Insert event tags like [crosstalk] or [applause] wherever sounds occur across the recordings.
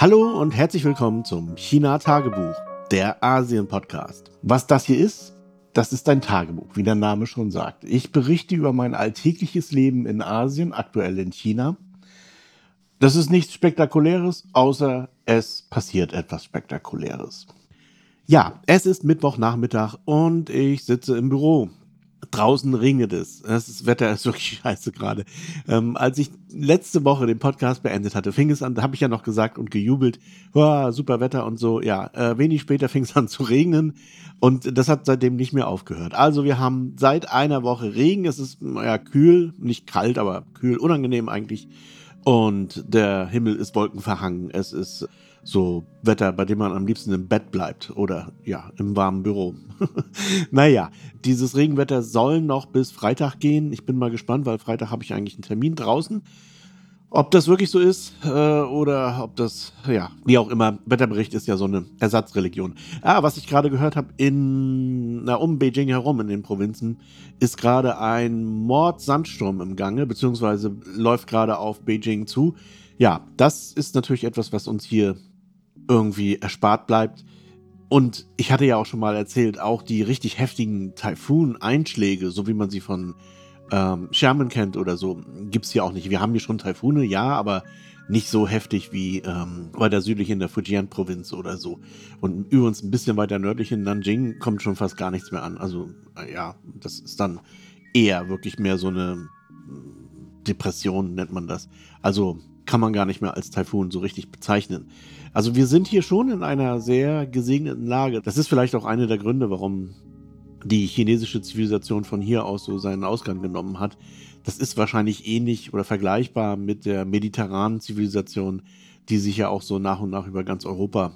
Hallo und herzlich willkommen zum China-Tagebuch, der Asien-Podcast. Was das hier ist, das ist ein Tagebuch, wie der Name schon sagt. Ich berichte über mein alltägliches Leben in Asien, aktuell in China. Das ist nichts Spektakuläres, außer es passiert etwas Spektakuläres. Ja, es ist Mittwochnachmittag und ich sitze im Büro. Draußen regnet es. Das Wetter ist wirklich [laughs] scheiße gerade. Ähm, als ich letzte Woche den Podcast beendet hatte, fing es an, da habe ich ja noch gesagt und gejubelt, super Wetter und so. Ja, äh, wenig später [laughs] fing es an zu regnen und das hat seitdem nicht mehr aufgehört. Also wir haben seit einer Woche Regen. Es ist ja kühl, nicht kalt, aber kühl, unangenehm eigentlich. Und der Himmel ist wolkenverhangen. Es ist so Wetter, bei dem man am liebsten im Bett bleibt oder ja, im warmen Büro. [laughs] naja, dieses Regenwetter soll noch bis Freitag gehen. Ich bin mal gespannt, weil Freitag habe ich eigentlich einen Termin draußen. Ob das wirklich so ist äh, oder ob das, ja, wie auch immer, Wetterbericht ist ja so eine Ersatzreligion. Ah, was ich gerade gehört habe, in, na, um Beijing herum in den Provinzen ist gerade ein Mordsandsturm im Gange, beziehungsweise läuft gerade auf Beijing zu. Ja, das ist natürlich etwas, was uns hier irgendwie erspart bleibt. Und ich hatte ja auch schon mal erzählt, auch die richtig heftigen Taifun-Einschläge, so wie man sie von ähm, Sherman kennt oder so, gibt es hier auch nicht. Wir haben hier schon Taifune, ja, aber nicht so heftig wie ähm, weiter südlich in der Fujian-Provinz oder so. Und übrigens ein bisschen weiter nördlich in Nanjing kommt schon fast gar nichts mehr an. Also äh, ja, das ist dann eher wirklich mehr so eine Depression, nennt man das. Also kann man gar nicht mehr als Taifun so richtig bezeichnen. Also wir sind hier schon in einer sehr gesegneten Lage. Das ist vielleicht auch einer der Gründe, warum die chinesische Zivilisation von hier aus so seinen Ausgang genommen hat. Das ist wahrscheinlich ähnlich oder vergleichbar mit der mediterranen Zivilisation, die sich ja auch so nach und nach über ganz Europa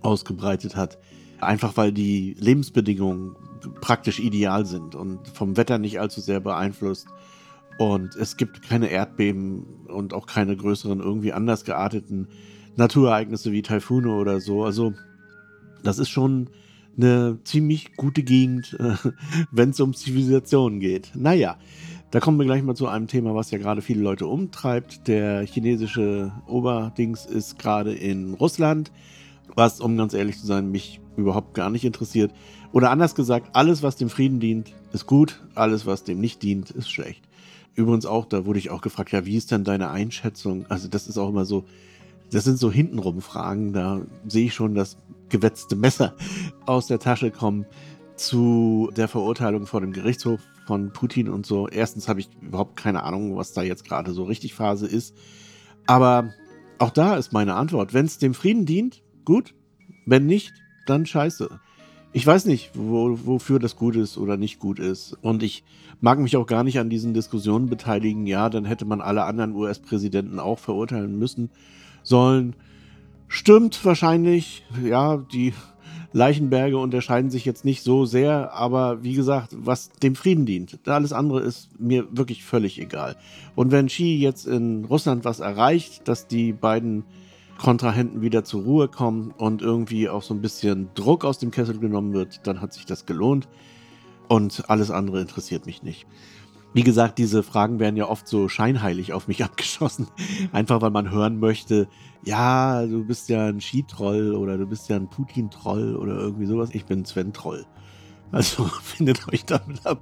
ausgebreitet hat. Einfach weil die Lebensbedingungen praktisch ideal sind und vom Wetter nicht allzu sehr beeinflusst. Und es gibt keine Erdbeben und auch keine größeren irgendwie anders gearteten Naturereignisse wie Taifune oder so. Also das ist schon eine ziemlich gute Gegend, [laughs] wenn es um Zivilisationen geht. Naja, da kommen wir gleich mal zu einem Thema, was ja gerade viele Leute umtreibt. Der chinesische Oberdings ist gerade in Russland, was, um ganz ehrlich zu sein, mich überhaupt gar nicht interessiert. Oder anders gesagt, alles, was dem Frieden dient, ist gut, alles, was dem nicht dient, ist schlecht. Übrigens auch, da wurde ich auch gefragt, ja, wie ist denn deine Einschätzung? Also das ist auch immer so, das sind so hintenrum Fragen, da sehe ich schon das gewetzte Messer [laughs] aus der Tasche kommen zu der Verurteilung vor dem Gerichtshof von Putin und so. Erstens habe ich überhaupt keine Ahnung, was da jetzt gerade so richtig Phase ist. Aber auch da ist meine Antwort. Wenn es dem Frieden dient, gut. Wenn nicht, dann scheiße. Ich weiß nicht, wo, wofür das gut ist oder nicht gut ist. Und ich mag mich auch gar nicht an diesen Diskussionen beteiligen. Ja, dann hätte man alle anderen US-Präsidenten auch verurteilen müssen sollen. Stimmt wahrscheinlich. Ja, die Leichenberge unterscheiden sich jetzt nicht so sehr, aber wie gesagt, was dem Frieden dient, alles andere ist mir wirklich völlig egal. Und wenn Xi jetzt in Russland was erreicht, dass die beiden Kontrahenten wieder zur Ruhe kommen und irgendwie auch so ein bisschen Druck aus dem Kessel genommen wird, dann hat sich das gelohnt. Und alles andere interessiert mich nicht. Wie gesagt, diese Fragen werden ja oft so scheinheilig auf mich [laughs] abgeschossen. Einfach weil man hören möchte, ja, du bist ja ein Skitroll oder du bist ja ein Putin-Troll oder irgendwie sowas. Ich bin Sven-Troll. Also [laughs] findet euch damit ab.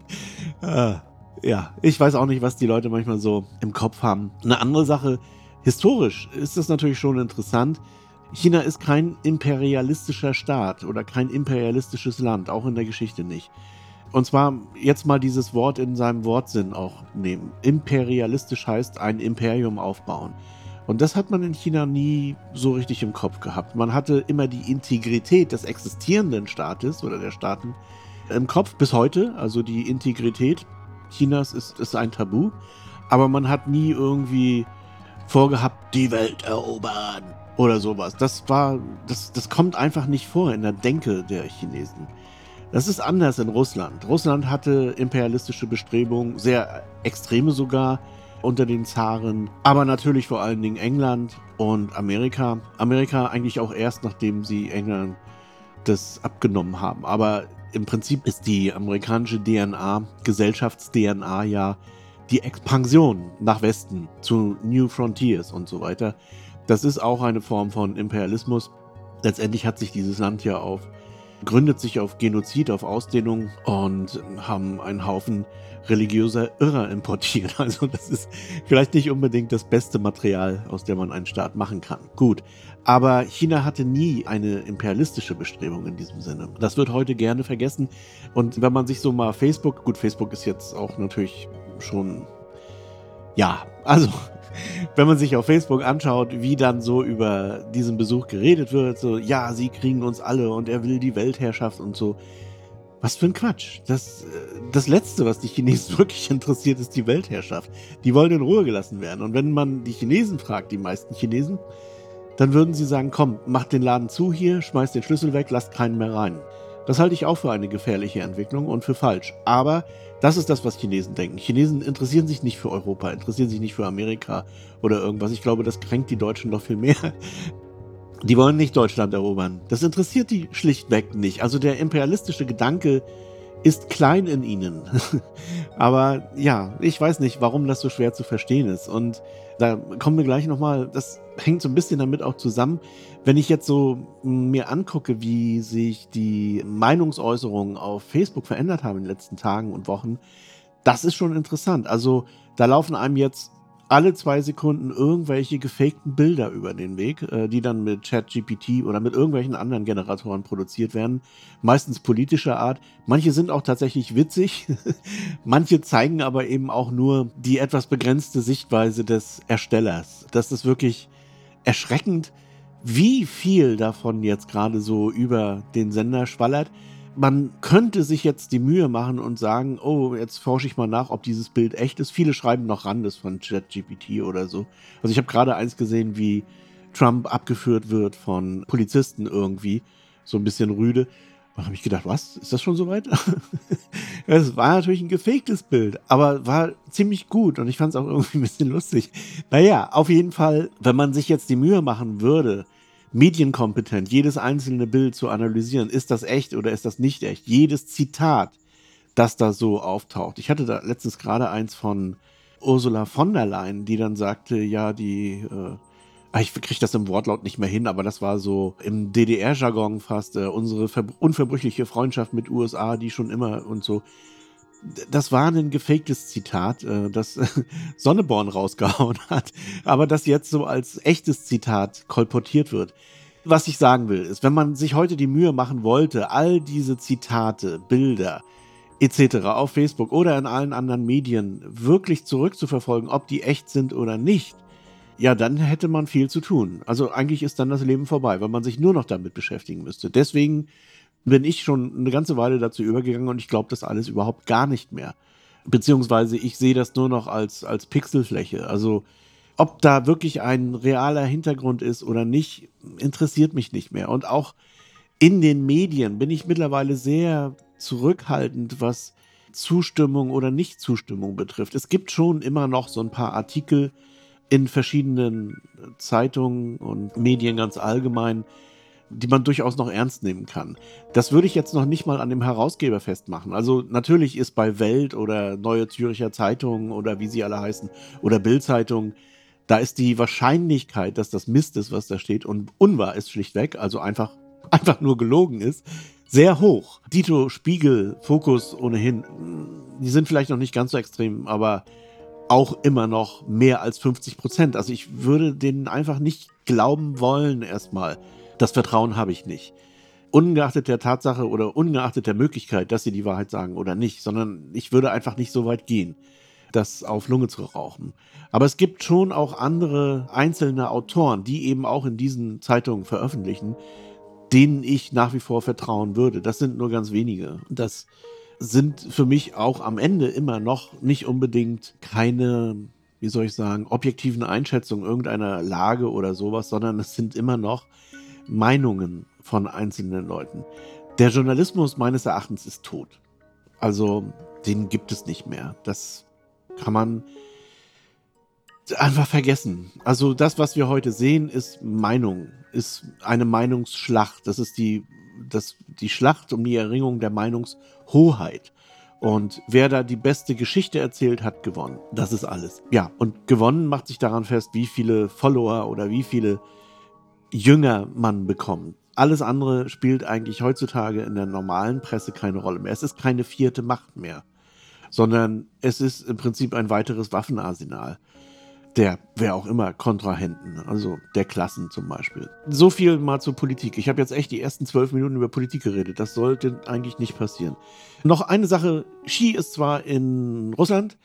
Äh, ja, ich weiß auch nicht, was die Leute manchmal so im Kopf haben. Eine andere Sache, historisch ist das natürlich schon interessant. China ist kein imperialistischer Staat oder kein imperialistisches Land, auch in der Geschichte nicht. Und zwar jetzt mal dieses Wort in seinem Wortsinn auch nehmen. Imperialistisch heißt ein Imperium aufbauen. Und das hat man in China nie so richtig im Kopf gehabt. Man hatte immer die Integrität des existierenden Staates oder der Staaten im Kopf bis heute. Also die Integrität Chinas ist, ist ein Tabu. Aber man hat nie irgendwie vorgehabt, die Welt erobern oder sowas. Das war, das, das kommt einfach nicht vor in der Denke der Chinesen. Das ist anders in Russland. Russland hatte imperialistische Bestrebungen, sehr extreme sogar unter den Zaren, aber natürlich vor allen Dingen England und Amerika. Amerika eigentlich auch erst, nachdem sie England das abgenommen haben. Aber im Prinzip ist die amerikanische DNA, Gesellschafts-DNA ja die Expansion nach Westen zu New Frontiers und so weiter. Das ist auch eine Form von Imperialismus. Letztendlich hat sich dieses Land ja auf gründet sich auf Genozid, auf Ausdehnung und haben einen Haufen religiöser Irrer importiert. [laughs] Also das ist vielleicht nicht unbedingt das beste Material, aus dem man einen Staat machen kann. Gut, aber China hatte nie eine imperialistische Bestrebung in diesem Sinne. Das wird heute gerne vergessen. Und wenn man sich so mal Facebook, gut, Facebook ist jetzt auch natürlich schon, ja, also [laughs] wenn man sich auf Facebook anschaut, wie dann so über diesen Besuch geredet wird, so, ja, sie kriegen uns alle und er will die Weltherrschaft und so. Was für ein Quatsch. Das, äh, das Letzte, was die Chinesen [laughs] wirklich interessiert, ist die Weltherrschaft. Die wollen in Ruhe gelassen werden. Und wenn man die Chinesen fragt, die meisten Chinesen, dann würden sie sagen, komm, macht den Laden zu hier, schmeißt den Schlüssel weg, lasst keinen mehr rein. Das halte ich auch für eine gefährliche Entwicklung und für falsch. Aber das ist das, was Chinesen denken. Chinesen interessieren sich nicht für Europa, interessieren sich nicht für Amerika oder irgendwas. Ich glaube, das kränkt die Deutschen noch viel mehr. Die wollen nicht Deutschland erobern. Das interessiert die schlichtweg nicht. Also der imperialistische Gedanke ist klein in ihnen. [laughs] Aber ja, ich weiß nicht, warum das so schwer zu verstehen ist. Und da kommen wir gleich nochmal, das hängt so ein bisschen damit auch zusammen. Wenn ich jetzt so mir angucke, wie sich die Meinungsäußerungen auf Facebook verändert haben in den letzten Tagen und Wochen, das ist schon interessant. Also da laufen einem jetzt alle zwei Sekunden irgendwelche gefakten Bilder über den Weg, äh, die dann mit ChatGPT oder mit irgendwelchen anderen Generatoren produziert werden. Meistens politischer Art. Manche sind auch tatsächlich witzig. [laughs] Manche zeigen aber eben auch nur die etwas begrenzte Sichtweise des Erstellers. Das ist wirklich erschreckend, wie viel davon jetzt gerade so über den Sender schwallert man könnte sich jetzt die Mühe machen und sagen, oh, jetzt forsche ich mal nach, ob dieses Bild echt ist. Viele schreiben noch ran, das von ChatGPT oder so. Also ich habe gerade eins gesehen, wie Trump abgeführt wird von Polizisten irgendwie, so ein bisschen rüde. Da habe ich gedacht, was? Ist das schon soweit? [laughs] Es war natürlich ein gefaktes Bild, aber war ziemlich gut und ich fand es auch irgendwie ein bisschen lustig. Naja, auf jeden Fall, wenn man sich jetzt die Mühe machen würde, medienkompetent jedes einzelne Bild zu analysieren. Ist das echt oder ist das nicht echt? Jedes Zitat, das da so auftaucht. Ich hatte da letztens gerade eins von Ursula von der Leyen, die dann sagte, ja, die, äh, ah, ich kriege das im Wortlaut nicht mehr hin, aber das war so im DDR-Jargon fast, äh, unsere unverbrüchliche Freundschaft mit USA, die schon immer und so das war ein gefaktes Zitat, äh, das [laughs] Sonneborn rausgehauen hat, aber das jetzt so als echtes Zitat kolportiert wird. Was ich sagen will, ist, wenn man sich heute die Mühe machen wollte, all diese Zitate, Bilder etc. auf Facebook oder in allen anderen Medien wirklich zurückzuverfolgen, ob die echt sind oder nicht, ja, dann hätte man viel zu tun. Also eigentlich ist dann das Leben vorbei, weil man sich nur noch damit beschäftigen müsste. Deswegen bin ich schon eine ganze Weile dazu übergegangen und ich glaube das alles überhaupt gar nicht mehr. Beziehungsweise ich sehe das nur noch als, als Pixelfläche. Also ob da wirklich ein realer Hintergrund ist oder nicht, interessiert mich nicht mehr. Und auch in den Medien bin ich mittlerweile sehr zurückhaltend, was Zustimmung oder Nichtzustimmung betrifft. Es gibt schon immer noch so ein paar Artikel in verschiedenen Zeitungen und Medien ganz allgemein, die man durchaus noch ernst nehmen kann. Das würde ich jetzt noch nicht mal an dem Herausgeber festmachen. Also natürlich ist bei Welt oder Neue Züricher Zeitung oder wie sie alle heißen oder Bildzeitung, da ist die Wahrscheinlichkeit, dass das Mist ist, was da steht und unwahr ist schlichtweg, also einfach [laughs] einfach nur gelogen ist, sehr hoch. Dito, Spiegel, Fokus ohnehin, die sind vielleicht noch nicht ganz so extrem, aber auch immer noch mehr als 50 Prozent. Also ich würde denen einfach nicht glauben wollen erstmal. Das Vertrauen habe ich nicht. Ungeachtet der Tatsache oder ungeachtet der Möglichkeit, dass sie die Wahrheit sagen oder nicht, sondern ich würde einfach nicht so weit gehen, das auf Lunge zu rauchen. Aber es gibt schon auch andere einzelne Autoren, die eben auch in diesen Zeitungen veröffentlichen, denen ich nach wie vor vertrauen würde. Das sind nur ganz wenige. Das sind für mich auch am Ende immer noch nicht unbedingt keine, wie soll ich sagen, objektiven Einschätzungen irgendeiner Lage oder sowas, sondern es sind immer noch Meinungen von einzelnen Leuten. Der Journalismus meines Erachtens ist tot. Also den gibt es nicht mehr. Das kann man einfach vergessen. Also das, was wir heute sehen, ist Meinung, ist eine Meinungsschlacht. Das ist die, das, die Schlacht um die Erringung der Meinungshoheit. Und wer da die beste Geschichte erzählt, hat gewonnen. Das ist alles. Ja, und gewonnen macht sich daran fest, wie viele Follower oder wie viele Jünger man bekommt. Alles andere spielt eigentlich heutzutage in der normalen Presse keine Rolle mehr. Es ist keine vierte Macht mehr, sondern es ist im Prinzip ein weiteres Waffenarsenal der, wer auch immer, Kontrahenten, also der Klassen zum Beispiel. So viel mal zur Politik. Ich habe jetzt echt die ersten zwölf Minuten über Politik geredet. Das sollte eigentlich nicht passieren. Noch eine Sache. Ski ist zwar in Russland,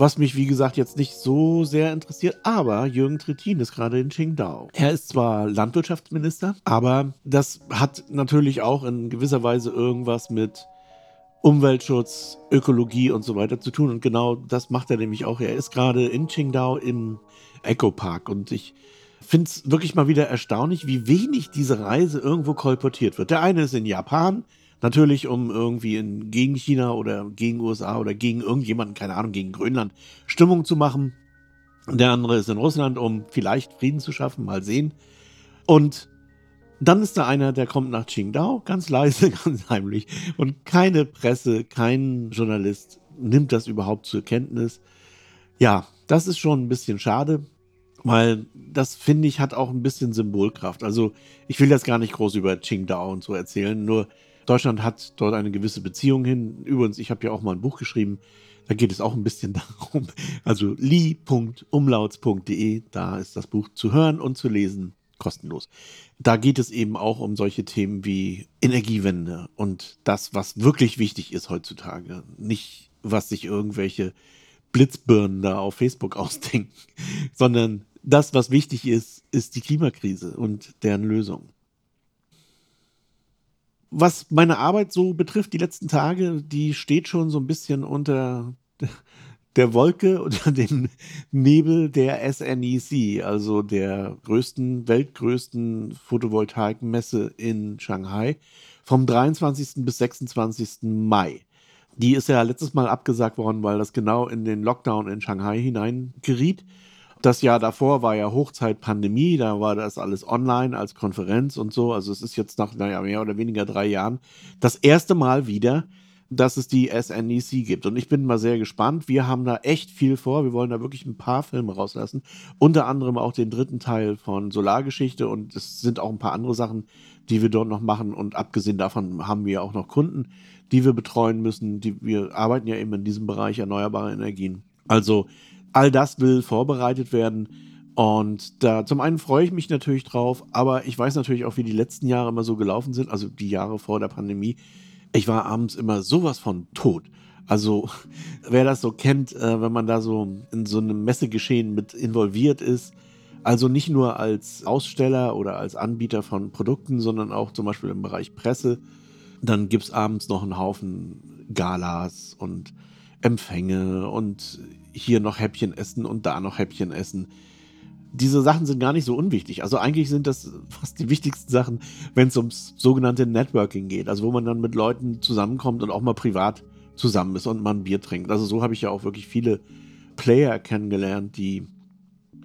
was mich, wie gesagt, jetzt nicht so sehr interessiert, aber Jürgen Trittin ist gerade in Qingdao. Er ist zwar Landwirtschaftsminister, aber das hat natürlich auch in gewisser Weise irgendwas mit Umweltschutz, Ökologie und so weiter zu tun. Und genau das macht er nämlich auch. Er ist gerade in Qingdao im Eco Park und ich finde es wirklich mal wieder erstaunlich, wie wenig diese Reise irgendwo kolportiert wird. Der eine ist in Japan, natürlich um irgendwie in, gegen China oder gegen USA oder gegen irgendjemanden, keine Ahnung, gegen Grönland Stimmung zu machen. Der andere ist in Russland, um vielleicht Frieden zu schaffen, mal sehen. Und dann ist da einer, der kommt nach Qingdao, ganz leise, [laughs] ganz heimlich. Und keine Presse, kein Journalist nimmt das überhaupt zur Kenntnis. Ja, das ist schon ein bisschen schade, weil das, finde ich, hat auch ein bisschen Symbolkraft. Also ich will jetzt gar nicht groß über Qingdao und so erzählen, nur Deutschland hat dort eine gewisse Beziehung hin. Übrigens, ich habe ja auch mal ein Buch geschrieben, da geht es auch ein bisschen [laughs] darum. Also li.umlauts.de, da ist das Buch zu hören und zu lesen kostenlos. Da geht es eben auch um solche Themen wie Energiewende und das, was wirklich wichtig ist heutzutage. Nicht, was sich irgendwelche Blitzbirnen da auf Facebook [laughs] ausdenken, sondern das, was wichtig ist, ist die Klimakrise und deren Lösung. Was meine Arbeit so betrifft, die letzten Tage, die steht schon so ein bisschen unter der Wolke [laughs] oder dem Nebel der SNEC, also der größten, weltgrößten Photovoltaikmesse in Shanghai, vom 23. bis 26. Mai. Die ist ja letztes Mal abgesagt worden, weil das genau in den Lockdown in Shanghai hineingeriet. Das Jahr davor war ja Hochzeit Pandemie, da war das alles online als Konferenz und so. Also es ist jetzt nach, naja, mehr oder weniger drei Jahren das erste Mal wieder, dass es die SNEC gibt. Und ich bin mal sehr gespannt. Wir haben da echt viel vor. Wir wollen da wirklich ein paar Filme rauslassen. Unter anderem auch den dritten Teil von Solargeschichte. Und es sind auch ein paar andere Sachen, die wir dort noch machen. Und abgesehen davon haben wir auch noch Kunden, die wir betreuen müssen. Die, wir arbeiten ja eben in diesem Bereich erneuerbare Energien. Also all das will vorbereitet werden. Und da zum einen freue ich mich natürlich drauf, aber ich weiß natürlich auch, wie die letzten Jahre immer so gelaufen sind, also die Jahre vor der Pandemie ich war abends immer sowas von tot. Also, [laughs] wer das so kennt, äh, wenn man da so in so einem Messegeschehen mit involviert ist, also nicht nur als Aussteller oder als Anbieter von Produkten, sondern auch zum Beispiel im Bereich Presse, dann gibt es abends noch einen Haufen Galas und Empfänge und hier noch Häppchen essen und da noch Häppchen essen diese Sachen sind gar nicht so unwichtig. Also eigentlich sind das fast die wichtigsten Sachen, wenn es ums sogenannte Networking geht. Also wo man dann mit Leuten zusammenkommt und auch mal privat zusammen ist und mal ein Bier trinkt. Also so habe ich ja auch wirklich viele Player kennengelernt, die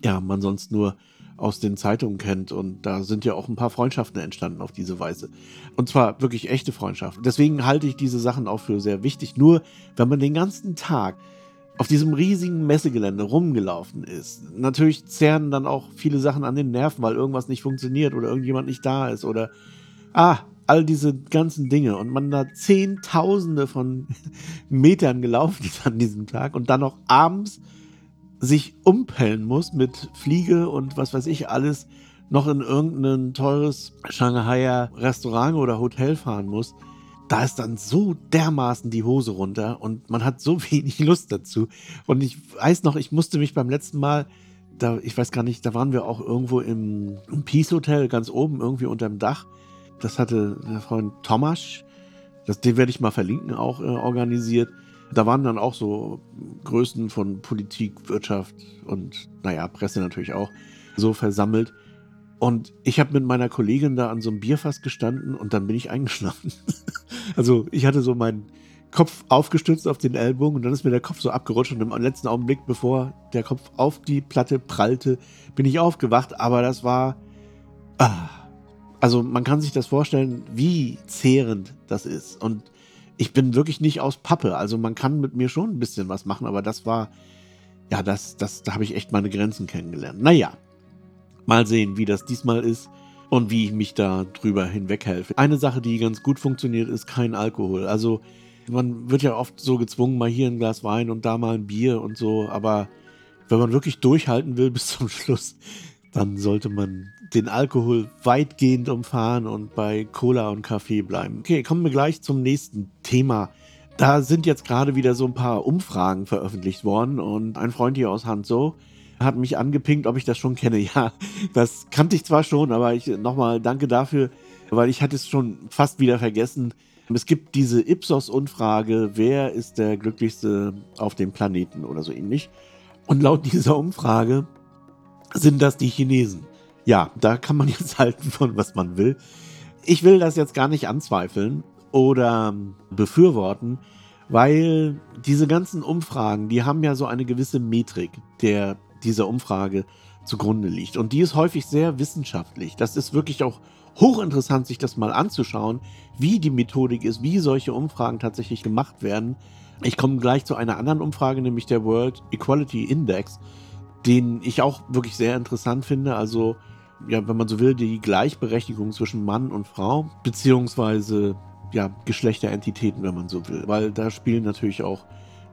ja man sonst nur aus den Zeitungen kennt. Und da sind ja auch ein paar Freundschaften entstanden auf diese Weise. Und zwar wirklich echte Freundschaften. Deswegen halte ich diese Sachen auch für sehr wichtig. Nur wenn man den ganzen Tag auf diesem riesigen Messegelände rumgelaufen ist. Natürlich zerren dann auch viele Sachen an den Nerven, weil irgendwas nicht funktioniert oder irgendjemand nicht da ist oder ah, all diese ganzen Dinge und man da Zehntausende von [laughs] Metern gelaufen ist an diesem Tag und dann noch abends sich umpellen muss mit Fliege und was weiß ich alles, noch in irgendein teures Shanghaier Restaurant oder Hotel fahren muss da ist dann so dermaßen die Hose runter und man hat so [laughs] wenig Lust dazu. Und ich weiß noch, ich musste mich beim letzten Mal, da, ich weiß gar nicht, da waren wir auch irgendwo im, im Peace Hotel ganz oben, irgendwie unterm Dach. Das hatte der Freund Thomas, das, den werde ich mal verlinken, auch äh, organisiert. Da waren dann auch so Größen von Politik, Wirtschaft und, naja, Presse natürlich auch so versammelt. Und ich habe mit meiner Kollegin da an so einem Bierfass gestanden und dann bin ich eingeschlafen. [laughs] also ich hatte so meinen Kopf aufgestützt auf den Ellbogen und dann ist mir der Kopf so abgerutscht und im letzten Augenblick, bevor der Kopf auf die Platte prallte, bin ich aufgewacht. Aber das war... Ah, also man kann sich das vorstellen, wie zehrend das ist. Und ich bin wirklich nicht aus Pappe. Also man kann mit mir schon ein bisschen was machen, aber das war, ja, das, das, da habe ich echt meine Grenzen kennengelernt. Naja, mal sehen, wie das diesmal ist und wie ich mich da drüber hinweghelfe. Eine Sache, die ganz gut funktioniert, ist kein Alkohol. Also man wird ja oft so gezwungen, mal hier ein Glas Wein und da mal ein Bier und so, aber wenn man wirklich durchhalten will [laughs] bis zum Schluss, dann sollte man den Alkohol weitgehend umfahren und bei Cola und Kaffee bleiben. Okay, kommen wir gleich zum nächsten Thema. Da sind jetzt gerade wieder so ein paar Umfragen veröffentlicht worden und ein Freund hier aus Hanzo hat mich angepinkt, ob ich das schon kenne. [laughs] Ja, das kannte ich zwar schon, aber ich nochmal danke dafür, weil ich hatte es schon fast wieder vergessen. Es gibt diese Ipsos-Umfrage, wer ist der glücklichste auf dem Planeten oder so ähnlich. Und laut dieser Umfrage sind das die Chinesen. Ja, da kann man [laughs] jetzt halten von was man will. Ich will das jetzt gar nicht anzweifeln oder befürworten, weil diese ganzen Umfragen, die haben ja so eine gewisse Metrik, der dieser Umfrage zugrunde liegt. Und die ist häufig sehr wissenschaftlich. Das ist wirklich auch hochinteressant, sich das mal anzuschauen, wie die Methodik ist, wie solche Umfragen tatsächlich gemacht werden. Ich komme gleich zu einer anderen Umfrage, nämlich der World Equality Index den ich auch wirklich sehr interessant finde. Also, ja, wenn man so will, die Gleichberechtigung zwischen Mann und Frau, beziehungsweise ja, Geschlechterentitäten, wenn man so will. Weil da spielen natürlich auch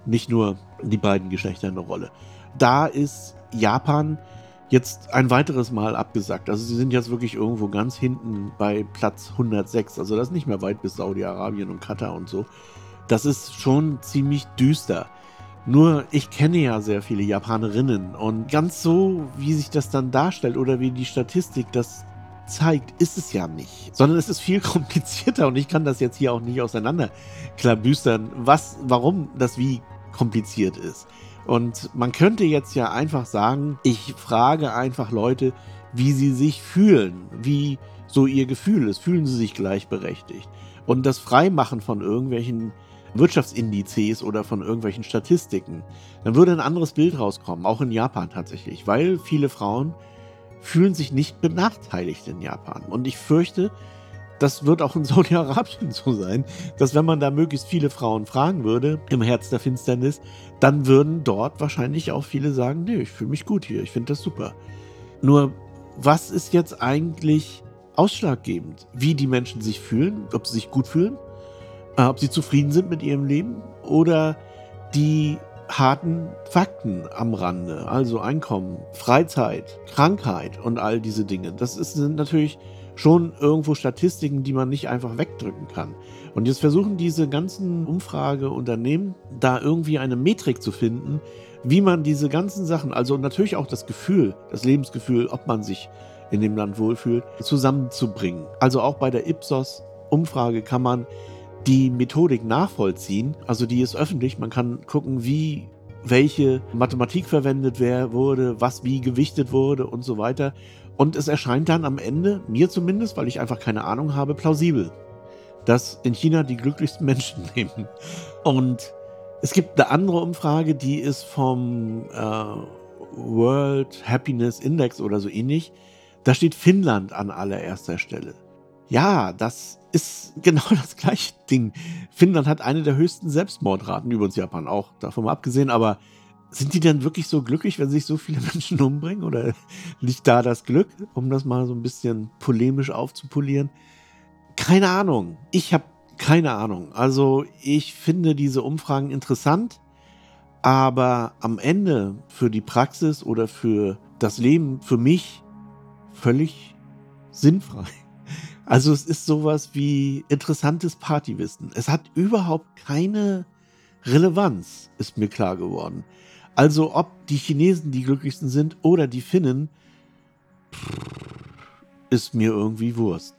nicht nur die beiden Geschlechter eine Rolle. Da ist Japan jetzt ein weiteres Mal abgesagt. Also sie sind jetzt wirklich irgendwo ganz hinten bei Platz 106. Also das ist nicht mehr weit bis Saudi-Arabien und Katar und so. Das ist schon ziemlich düster. Nur ich kenne ja sehr viele Japanerinnen und ganz so, wie sich das dann darstellt oder wie die Statistik das zeigt, ist es ja nicht, sondern es ist viel [laughs] komplizierter und ich kann das jetzt hier auch nicht auseinanderklabüstern, was, warum das wie kompliziert ist. Und man könnte jetzt ja einfach sagen, ich frage einfach Leute, wie sie sich fühlen, wie so ihr Gefühl ist, fühlen sie sich gleichberechtigt. Und das Freimachen von irgendwelchen Wirtschaftsindizes oder von irgendwelchen Statistiken, dann würde ein anderes Bild rauskommen, auch in Japan tatsächlich, weil viele Frauen fühlen sich nicht benachteiligt in Japan. Und ich fürchte, das wird auch in [laughs] Saudi-Arabien so sein, dass wenn man da möglichst viele Frauen fragen würde, im Herz der Finsternis, dann würden dort wahrscheinlich auch viele sagen, nee, ich fühle mich gut hier, ich finde das super. Nur, was ist jetzt eigentlich ausschlaggebend? Wie die Menschen sich fühlen, ob sie sich gut fühlen äh, ob sie zufrieden sind mit ihrem Leben oder die harten Fakten am Rande, also Einkommen, Freizeit, Krankheit und all diese Dinge. Das ist, sind natürlich schon irgendwo Statistiken, die man nicht einfach wegdrücken kann. Und jetzt versuchen diese ganzen Umfrageunternehmen da irgendwie eine Metrik zu finden, wie man diese ganzen Sachen, also natürlich auch das Gefühl, das Lebensgefühl, ob man sich in dem Land wohlfühlt, zusammenzubringen. Also auch bei der Ipsos-Umfrage kann man die Methodik nachvollziehen. Also die ist öffentlich. Man kann gucken, wie welche Mathematik verwendet wurde, was wie gewichtet wurde und so weiter. Und es erscheint dann am Ende, mir zumindest, weil ich einfach keine Ahnung habe, plausibel, dass in China die glücklichsten Menschen [laughs] leben. Und es gibt eine andere Umfrage, die ist vom äh, World Happiness Index oder so ähnlich. Da steht Finnland an allererster Stelle. Ja, das ist [laughs] genau das gleiche Ding. Finnland hat eine der höchsten Selbstmordraten, übrigens Japan auch, davon mal abgesehen, aber sind die denn wirklich so glücklich, wenn sich so viele [laughs] Menschen umbringen? Oder liegt da das Glück, um das mal so ein bisschen polemisch aufzupolieren? Keine Ahnung. Ich habe keine Ahnung. Also ich finde diese Umfragen interessant, aber am Ende für die Praxis oder für das Leben, für mich völlig sinnfrei. Also es ist sowas wie interessantes Partywissen. Es hat überhaupt keine Relevanz, ist mir klar geworden. Also ob die Chinesen die glücklichsten sind oder die Finnen, ist mir irgendwie Wurst.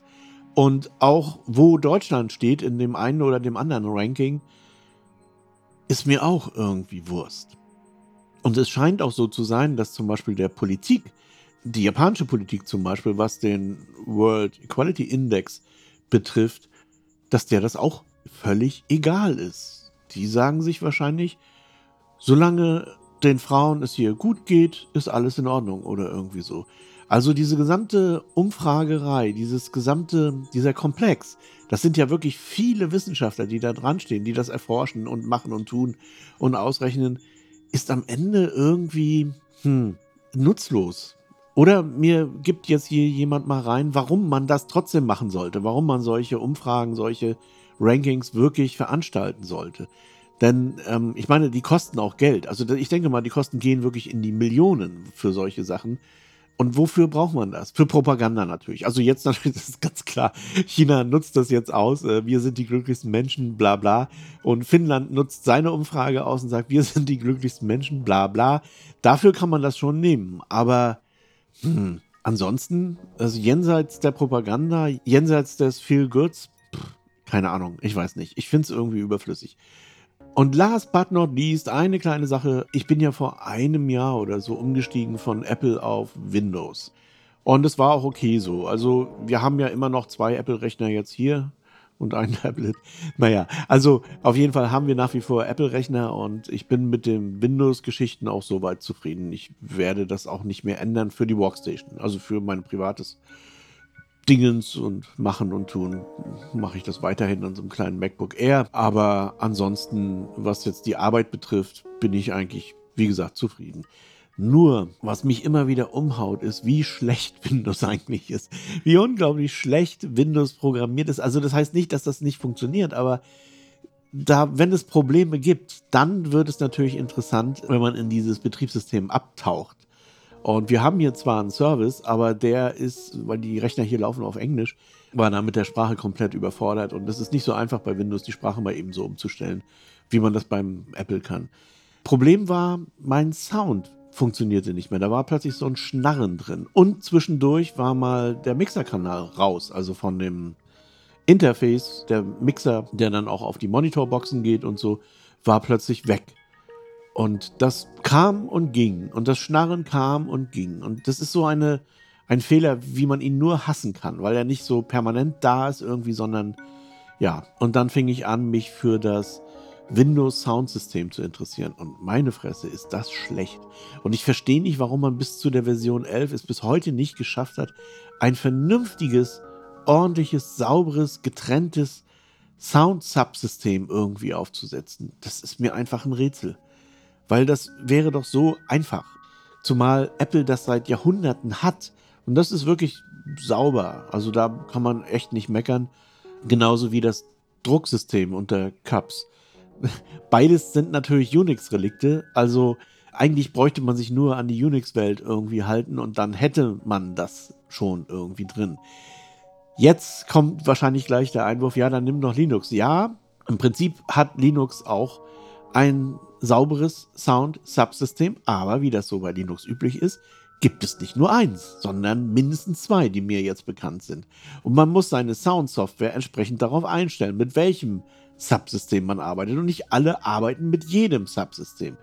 Und auch wo Deutschland steht in dem einen oder dem anderen Ranking, ist mir auch irgendwie Wurst. Und es scheint auch so zu sein, dass zum Beispiel der Politik die japanische Politik zum Beispiel, was den World Equality Index betrifft, dass der das auch völlig egal ist. Die sagen sich wahrscheinlich, solange den Frauen es hier gut geht, ist alles in Ordnung oder irgendwie so. Also diese gesamte Umfragerei, dieses gesamte, dieser Komplex, das sind ja wirklich viele Wissenschaftler, die da dran stehen, die das erforschen und machen und tun und ausrechnen, ist am Ende irgendwie hm, nutzlos. Oder mir gibt jetzt hier jemand mal rein, warum man das trotzdem machen sollte, warum man solche Umfragen, solche Rankings wirklich veranstalten sollte. Denn ähm, ich meine, die kosten auch Geld. Also ich denke mal, die Kosten gehen wirklich in die Millionen für solche Sachen. Und wofür braucht man das? Für Propaganda natürlich. Also jetzt [laughs] natürlich, das ist ganz klar, China nutzt das jetzt aus, äh, wir sind die glücklichsten Menschen, bla bla. Und Finnland nutzt seine Umfrage aus und sagt, wir sind die glücklichsten Menschen, bla bla. Dafür kann man das schon nehmen. Aber hm. Ansonsten, also jenseits der Propaganda, jenseits des Feel Goods, pff, keine Ahnung, ich weiß nicht. Ich finde es irgendwie überflüssig. Und last but not least, eine kleine Sache. Ich bin ja vor einem Jahr oder so umgestiegen von Apple auf Windows. Und es war auch okay so. Also wir haben ja immer noch zwei Apple-Rechner jetzt hier und ein [laughs] Tablet. Naja, also auf jeden Fall haben wir nach wie vor Apple-Rechner und ich bin mit den Windows-Geschichten auch soweit zufrieden. Ich werde das auch nicht mehr ändern für die Workstation, also für mein privates Dingens und Machen und Tun mache ich das weiterhin an so einem kleinen MacBook Air. Aber ansonsten, was jetzt die Arbeit betrifft, bin ich eigentlich, wie gesagt, zufrieden. Nur, was mich immer wieder umhaut, ist, wie schlecht [laughs] Windows eigentlich ist. Wie unglaublich schlecht Windows programmiert ist. Also das heißt nicht, dass das nicht funktioniert, aber da, wenn es Probleme gibt, dann wird es natürlich interessant, wenn man in dieses Betriebssystem abtaucht. Und wir haben hier zwar einen Service, aber der ist, weil die Rechner hier laufen auf Englisch, war da mit der Sprache komplett überfordert. Und es ist nicht so einfach bei Windows, die Sprache mal eben so umzustellen, wie man das beim Apple kann. Problem war mein Sound funktionierte nicht mehr. Da war plötzlich so ein Schnarren drin. Und zwischendurch war mal der Mixerkanal raus, also von dem Interface, der Mixer, der dann auch auf die Monitorboxen geht und so, war plötzlich weg. Und das kam und ging. Und das Schnarren kam und ging. Und das ist so eine, ein Fehler, wie man ihn nur hassen kann, weil er nicht so permanent da ist irgendwie, sondern ja. Und dann fing ich an, mich für das Windows Soundsystem zu interessieren. Und meine Fresse ist das schlecht. Und ich verstehe nicht, warum man bis zu der Version 11 es bis heute nicht geschafft hat, ein vernünftiges, ordentliches, sauberes, getrenntes Sound-Subsystem irgendwie aufzusetzen. Das ist mir einfach ein Rätsel. Weil das wäre doch so einfach. Zumal Apple das seit Jahrhunderten hat. Und das ist wirklich sauber. Also da kann man echt nicht meckern. Genauso wie das Drucksystem unter Cups. [laughs] Beides sind natürlich Unix-Relikte, also eigentlich bräuchte man sich nur an die Unix-Welt irgendwie halten und dann hätte man das schon irgendwie drin. Jetzt kommt wahrscheinlich gleich der Einwurf, ja, dann nimm doch Linux. Ja, im Prinzip hat Linux auch ein sauberes Sound-Subsystem, aber wie das so bei Linux üblich ist, gibt es nicht nur eins, sondern mindestens zwei, die mir jetzt bekannt sind. Und man muss seine Sound-Software entsprechend darauf einstellen, mit welchem Subsystem man arbeitet und nicht alle arbeiten mit jedem Subsystem.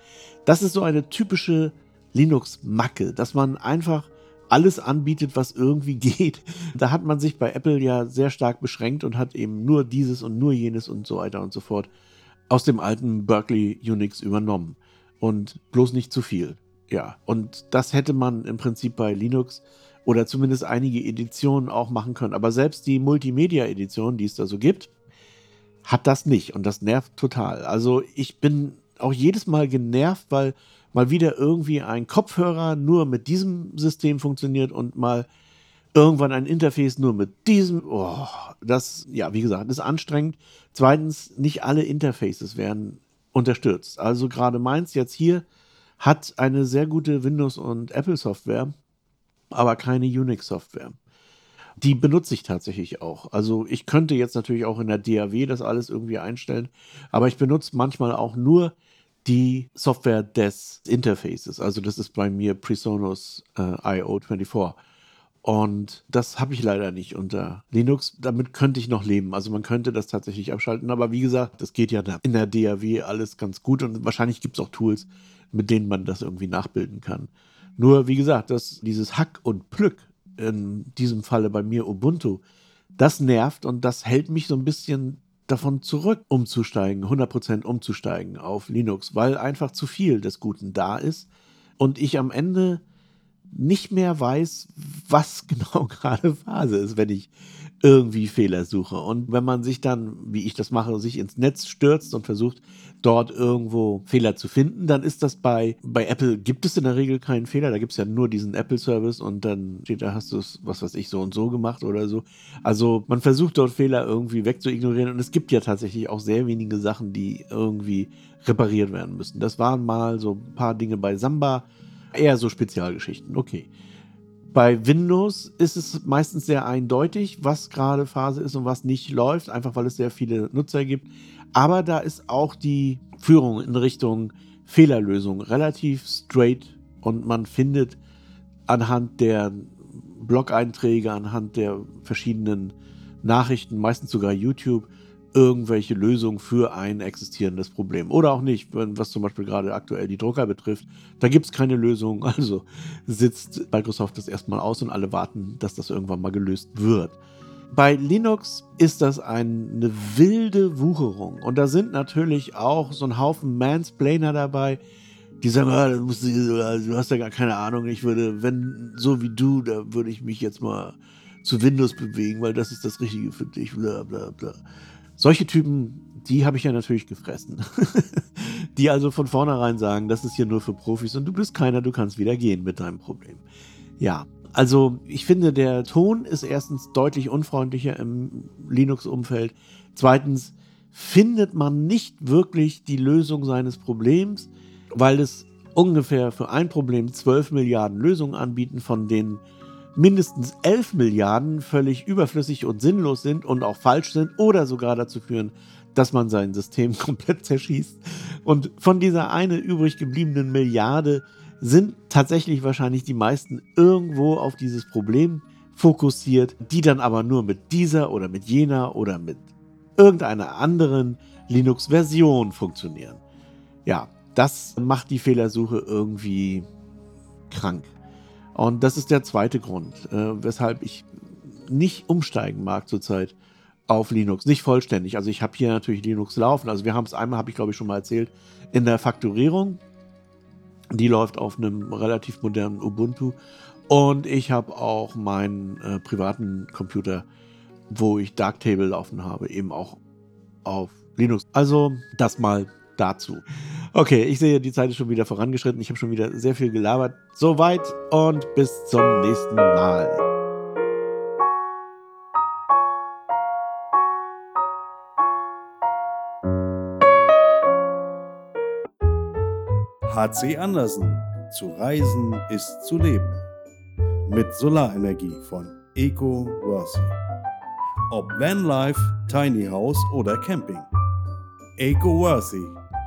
Das ist so eine typische Linux-Macke, dass man einfach alles anbietet, was irgendwie [laughs] geht. Da hat man sich bei Apple ja sehr stark beschränkt und hat eben nur dieses und nur jenes und so weiter und so fort aus dem alten Berkeley Unix übernommen. Und bloß nicht zu viel. Ja, und das hätte man im Prinzip bei Linux oder zumindest einige Editionen auch machen können. Aber selbst die Multimedia-Edition, die es da so gibt, hat das nicht und das nervt total. Also ich bin auch jedes Mal genervt, weil mal wieder irgendwie ein Kopfhörer nur mit diesem System funktioniert und mal irgendwann ein Interface nur mit diesem. Oh, das, ja, wie gesagt, ist anstrengend. Zweitens, nicht alle Interfaces werden unterstützt. Also gerade meins jetzt hier hat eine sehr gute Windows- und Apple-Software, aber keine Unix-Software. Die benutze ich tatsächlich auch. Also ich könnte jetzt natürlich auch in der DAW das alles irgendwie einstellen, aber ich benutze manchmal auch nur die Software des Interfaces. Also das ist bei mir Presonus äh, IO24. Und das habe ich leider nicht unter Linux. Damit könnte ich noch leben. Also man könnte das tatsächlich abschalten. Aber wie gesagt, das geht ja in der DAW alles ganz gut. Und wahrscheinlich gibt es auch Tools, mit denen man das irgendwie nachbilden kann. Nur wie gesagt, dass dieses Hack und Plück in diesem Falle bei mir Ubuntu, das nervt und das hält mich so ein bisschen davon zurück, umzusteigen, 100% umzusteigen auf Linux, weil einfach zu viel des Guten da ist und ich am Ende nicht mehr weiß, was [laughs] genau gerade Phase ist, wenn ich irgendwie Fehler suche. Und wenn man sich dann, wie ich das mache, sich ins Netz stürzt und versucht, dort irgendwo Fehler zu finden, dann ist das bei, bei Apple gibt es in der Regel keinen Fehler. Da gibt es ja nur diesen Apple-Service und dann steht da, hast du es, was weiß ich, so und so gemacht oder so. Also man versucht dort Fehler irgendwie wegzuignorieren und es gibt ja tatsächlich auch sehr wenige Sachen, die irgendwie repariert werden müssen. Das waren mal so ein paar Dinge bei Samba, eher so Spezialgeschichten. Okay. Bei Windows ist es meistens sehr eindeutig, was gerade Phase ist und was nicht läuft, einfach weil es sehr viele Nutzer gibt. Aber da ist auch die Führung in Richtung Fehlerlösung relativ straight und man findet anhand der Blog-Einträge, anhand der verschiedenen Nachrichten, meistens sogar YouTube, irgendwelche Lösungen für ein existierendes Problem. Oder auch nicht, was zum Beispiel gerade aktuell die Drucker betrifft. Da gibt es keine Lösung. [laughs] Also sitzt Microsoft das erstmal aus und alle warten, dass das irgendwann mal gelöst wird. Bei Linux ist das eine wilde Wucherung. Und da sind natürlich auch so ein Haufen Mansplainer dabei, die sagen, ah, du, du hast ja gar keine Ahnung, ich würde, wenn so wie du, da würde ich mich jetzt mal zu Windows bewegen, weil das ist das Richtige für dich, bla bla bla. Solche Typen, die habe ich ja natürlich gefressen. [laughs] die also von vornherein sagen, das ist hier nur für Profis und du bist keiner, du kannst wieder gehen mit deinem Problem. Ja, also ich finde, der Ton ist erstens deutlich unfreundlicher im Linux-Umfeld. Zweitens findet man nicht wirklich die Lösung seines Problems, weil es ungefähr für ein Problem 12 Milliarden Lösungen anbieten, von denen mindestens 11 Milliarden völlig überflüssig und sinnlos sind und auch falsch sind oder sogar dazu führen, dass man sein System [laughs] komplett zerschießt. Und von dieser eine übrig gebliebenen Milliarde sind tatsächlich wahrscheinlich die meisten irgendwo auf dieses Problem fokussiert, die dann aber nur mit dieser oder mit jener oder mit irgendeiner anderen Linux-Version funktionieren. Ja, das macht die Fehlersuche irgendwie krank. Und das ist der zweite Grund, äh, weshalb ich nicht umsteigen mag zurzeit auf Linux. Nicht vollständig. Also ich habe hier natürlich Linux laufen. Also wir haben es einmal, habe ich glaube ich schon mal erzählt, in der Fakturierung. Die läuft auf einem relativ modernen Ubuntu. Und ich habe auch meinen äh, privaten Computer, wo ich Darktable laufen habe, eben auch auf Linux. Also das mal dazu. Okay, ich sehe, die Zeit ist schon wieder vorangeschritten. Ich habe schon wieder sehr viel gelabert. Soweit und bis zum nächsten Mal. HC Andersen. Zu reisen ist zu leben. Mit Solarenergie von Eco Worthy. Ob Vanlife, Tiny House oder Camping. Eco Worthy